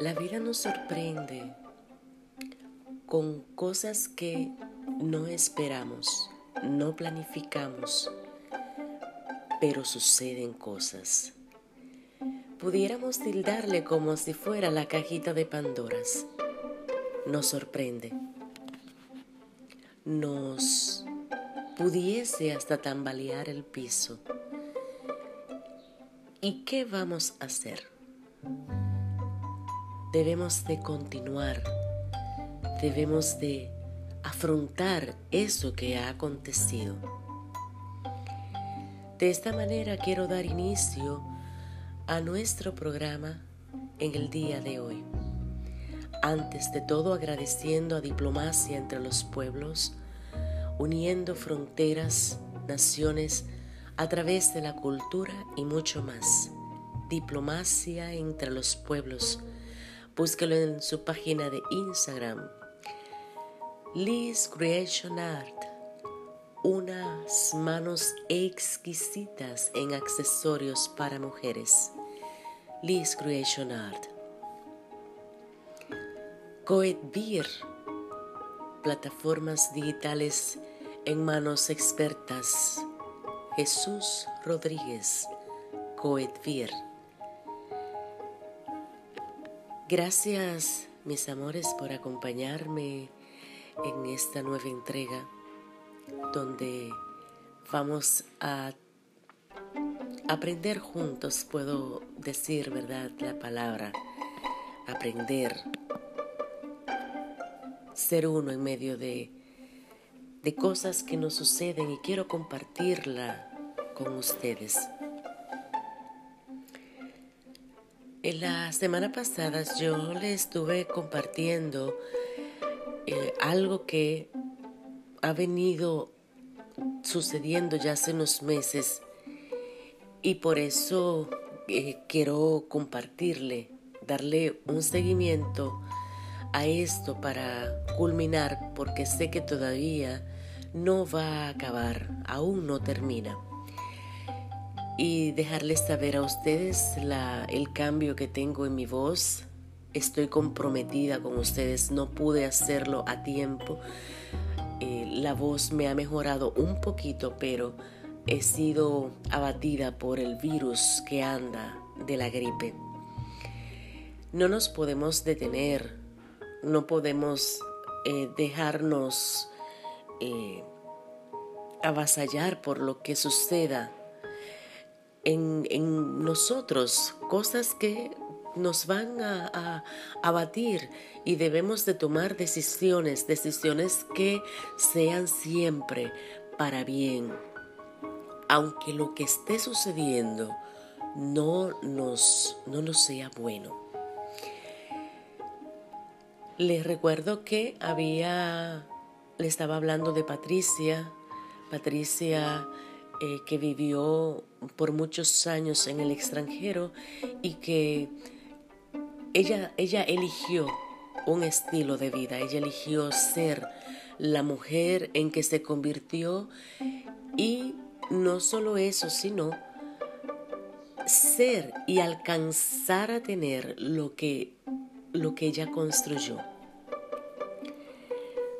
La vida nos sorprende con cosas que no esperamos, no planificamos, pero suceden cosas. Pudiéramos tildarle como si fuera la cajita de Pandoras. Nos sorprende. Nos pudiese hasta tambalear el piso. ¿Y qué vamos a hacer? Debemos de continuar, debemos de afrontar eso que ha acontecido. De esta manera quiero dar inicio a nuestro programa en el día de hoy. Antes de todo agradeciendo a diplomacia entre los pueblos, uniendo fronteras, naciones, a través de la cultura y mucho más. Diplomacia entre los pueblos Búsquelo en su página de Instagram. Liz Creation Art. Unas manos exquisitas en accesorios para mujeres. Liz Creation Art. Coed Beer. Plataformas digitales en manos expertas. Jesús Rodríguez. Coed Beer. Gracias, mis amores, por acompañarme en esta nueva entrega donde vamos a aprender juntos, puedo decir, ¿verdad? La palabra, aprender, ser uno en medio de, de cosas que nos suceden y quiero compartirla con ustedes. En la semana pasada yo le estuve compartiendo eh, algo que ha venido sucediendo ya hace unos meses y por eso eh, quiero compartirle, darle un seguimiento a esto para culminar porque sé que todavía no va a acabar, aún no termina y dejarles saber a ustedes el cambio que tengo en mi voz. Estoy comprometida con ustedes, no pude hacerlo a tiempo. Eh, la voz me ha mejorado un poquito, pero he sido abatida por el virus que anda de la gripe. No nos podemos detener, no podemos eh, dejarnos eh, avasallar por lo que suceda en, nosotros cosas que nos van a, a, batir y debemos de tomar decisiones, decisiones que sean siempre para bien. Aunque lo que esté sucediendo no nos, no nos sea bueno. Les recuerdo que había, le estaba hablando de Patricia. Patricia eh, que vivió por muchos años en el extranjero y que ella, ella eligió un estilo de vida, ella eligió ser la mujer en que se convirtió y no solo eso, sino ser y alcanzar a tener lo que, lo que ella construyó.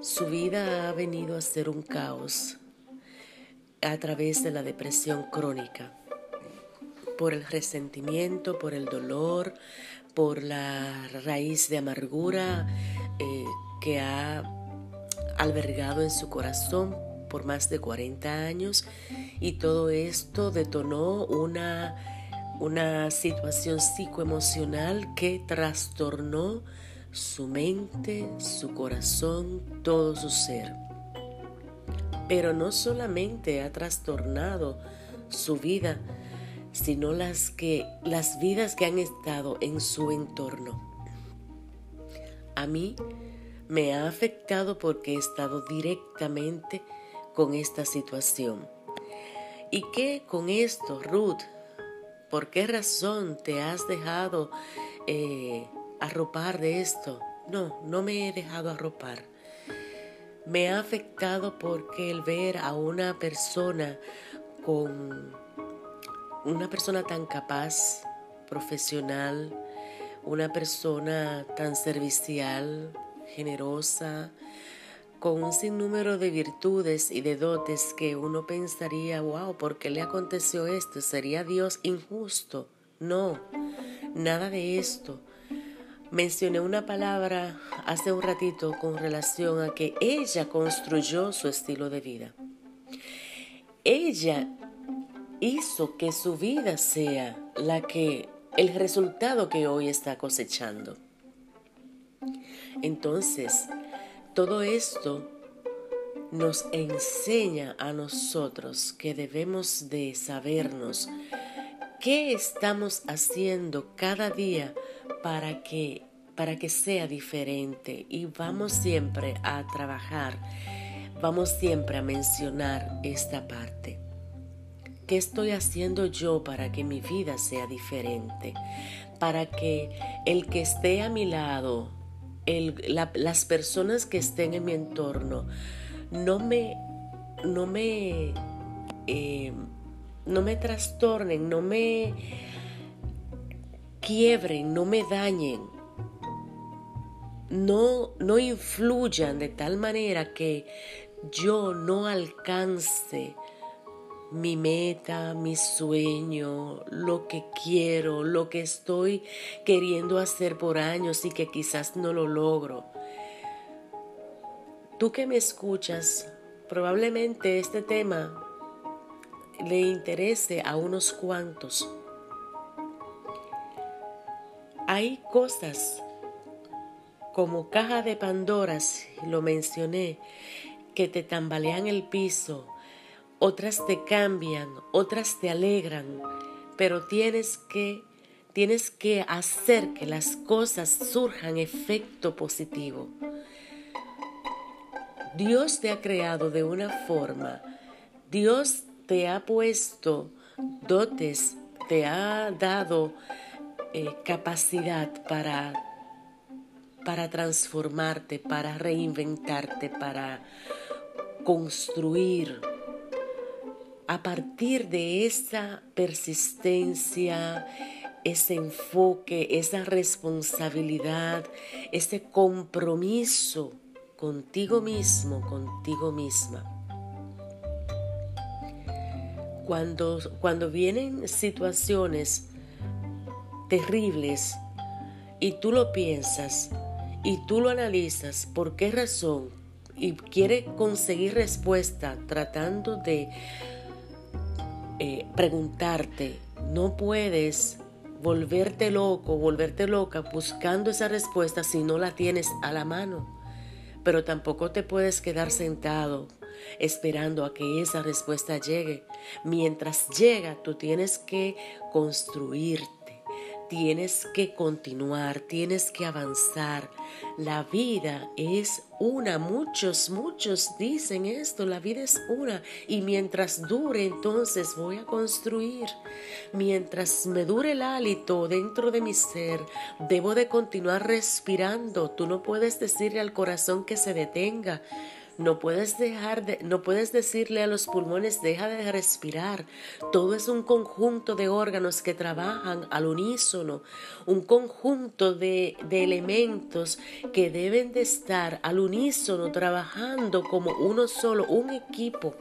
Su vida ha venido a ser un caos, a través de la depresión crónica, por el resentimiento, por el dolor, por la raíz de amargura eh, que ha albergado en su corazón por más de 40 años. Y todo esto detonó una, una situación psicoemocional que trastornó su mente, su corazón, todo su ser pero no solamente ha trastornado su vida, sino las, que, las vidas que han estado en su entorno. A mí me ha afectado porque he estado directamente con esta situación. ¿Y qué con esto, Ruth? ¿Por qué razón te has dejado eh, arropar de esto? No, no me he dejado arropar me ha afectado porque el ver a una persona con una persona tan capaz, profesional, una persona tan servicial, generosa, con un sinnúmero de virtudes y de dotes que uno pensaría, wow, ¿por qué le aconteció esto? ¿Sería Dios injusto? No, nada de esto. Mencioné una palabra hace un ratito con relación a que ella construyó su estilo de vida. Ella hizo que su vida sea la que el resultado que hoy está cosechando. Entonces, todo esto nos enseña a nosotros que debemos de sabernos qué estamos haciendo cada día para que para que sea diferente y vamos siempre a trabajar, vamos siempre a mencionar esta parte. ¿Qué estoy haciendo yo para que mi vida sea diferente? Para que el que esté a mi lado las personas que estén en mi entorno no me, no me, eh, no me trastornen, no me quiebren, no me dañen, no, no influyan de tal manera que yo no alcance mi meta, mi sueño, lo que quiero, lo que estoy queriendo hacer por años y que quizás no lo logro. Tú que me escuchas, probablemente este tema le interese a unos cuantos. Hay cosas como caja de Pandoras, lo mencioné, que te tambalean el piso, otras te cambian, otras te alegran, pero tienes que tienes que hacer que las cosas surjan efecto positivo. Dios te ha creado de una forma, Dios te ha puesto dotes, te ha dado eh, capacidad para, para transformarte, para reinventarte, para construir a partir de esa persistencia, ese enfoque, esa responsabilidad, ese compromiso contigo mismo, contigo misma. Cuando, cuando vienen situaciones terribles y tú lo piensas y tú lo analizas, ¿por qué razón? Y quiere conseguir respuesta tratando de eh, preguntarte, no puedes volverte loco, volverte loca buscando esa respuesta si no la tienes a la mano. Pero tampoco te puedes quedar sentado esperando a que esa respuesta llegue. Mientras llega, tú tienes que construirte tienes que continuar, tienes que avanzar. La vida es una, muchos, muchos dicen esto, la vida es una y mientras dure entonces voy a construir. Mientras me dure el hálito dentro de mi ser, debo de continuar respirando. Tú no puedes decirle al corazón que se detenga. No puedes dejar de, no puedes decirle a los pulmones deja de respirar. Todo es un conjunto de órganos que trabajan al unísono, un conjunto de, de elementos que deben de estar al unísono trabajando como uno solo, un equipo.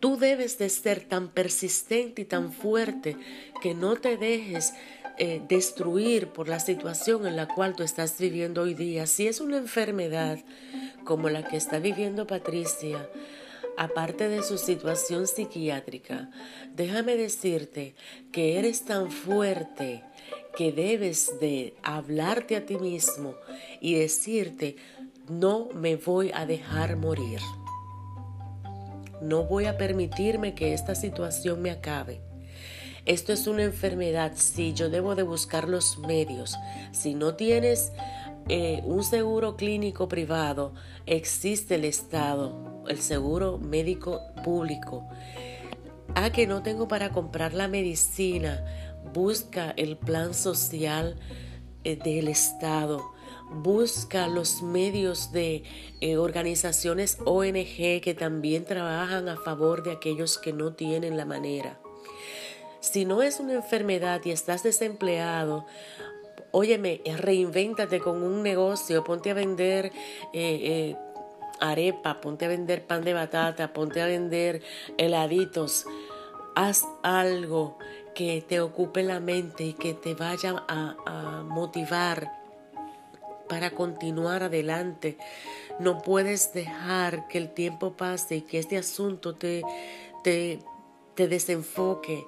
Tú debes de ser tan persistente y tan fuerte que no te dejes eh, destruir por la situación en la cual tú estás viviendo hoy día. Si es una enfermedad como la que está viviendo Patricia, aparte de su situación psiquiátrica, déjame decirte que eres tan fuerte que debes de hablarte a ti mismo y decirte, no me voy a dejar morir. No voy a permitirme que esta situación me acabe. Esto es una enfermedad, sí, yo debo de buscar los medios. Si no tienes eh, un seguro clínico privado, existe el Estado, el seguro médico público. Ah, que no tengo para comprar la medicina, busca el plan social eh, del Estado busca los medios de eh, organizaciones ONG que también trabajan a favor de aquellos que no tienen la manera. Si no es una enfermedad y estás desempleado, óyeme, reinvéntate con un negocio, ponte a vender eh, eh, arepa, ponte a vender pan de batata, ponte a vender heladitos. Haz algo que te ocupe la mente y que te vaya a, motivar para continuar adelante. No puedes dejar que el tiempo pase y que este asunto te, te, te desenfoque.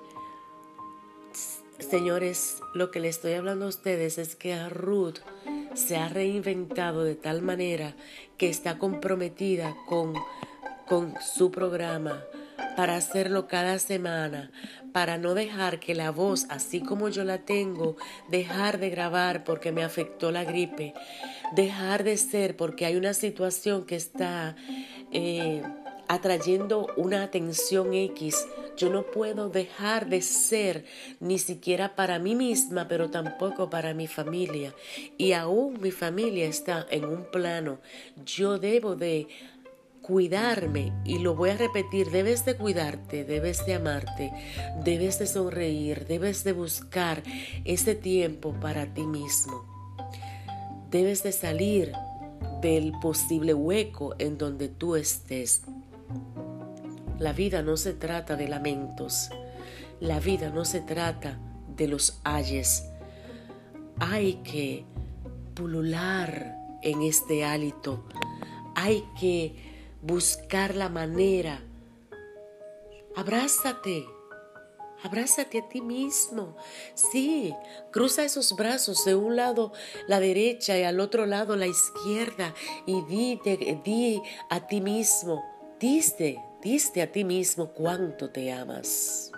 Señores, lo que le estoy hablando a ustedes es que a Ruth se ha reinventado de tal manera que está comprometida con, con su programa para hacerlo cada semana, para no dejar que la voz, así como yo la tengo, dejar de grabar porque me afectó la gripe, dejar de ser porque hay una situación que está eh, atrayendo una atención X. Yo no puedo dejar de ser ni siquiera para mí misma, pero tampoco para mi familia. Y aún mi familia está en un plano. Yo debo de cuidarme y lo voy a repetir, debes de cuidarte, debes de amarte, debes de sonreír, debes de buscar ese tiempo para ti mismo. Debes de salir del posible hueco en donde tú estés. La vida no se trata de lamentos, la vida no se trata de los ayes. Hay que pulular en este hálito, hay que buscar la manera. Abrázate, abrázate a ti mismo. Sí, cruza esos brazos de un lado la derecha y al otro lado la izquierda y di, di a ti mismo, diste, diste a ti mismo cuánto te amas,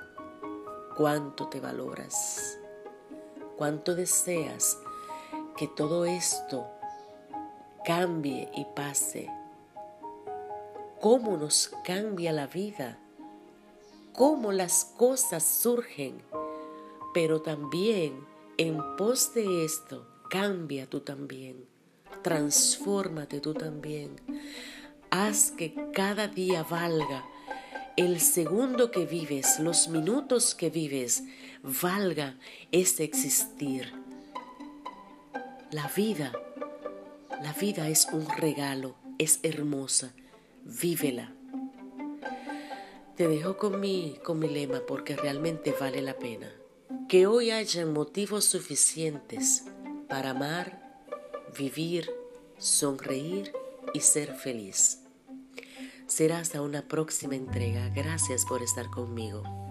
cuánto te valoras, cuánto deseas que todo esto cambie y pase. Cómo nos cambia la vida, cómo las cosas surgen, pero también en pos de esto, cambia tú también, transfórmate tú también, haz que cada día valga el segundo que vives, los minutos que vives, valga ese existir. La vida, la vida es un regalo, es hermosa vívela. Te dejo con mi, con mi lema porque realmente vale la pena. Que hoy haya motivos suficientes para amar, vivir, sonreír y ser feliz. Será hasta una próxima entrega. Gracias por estar conmigo.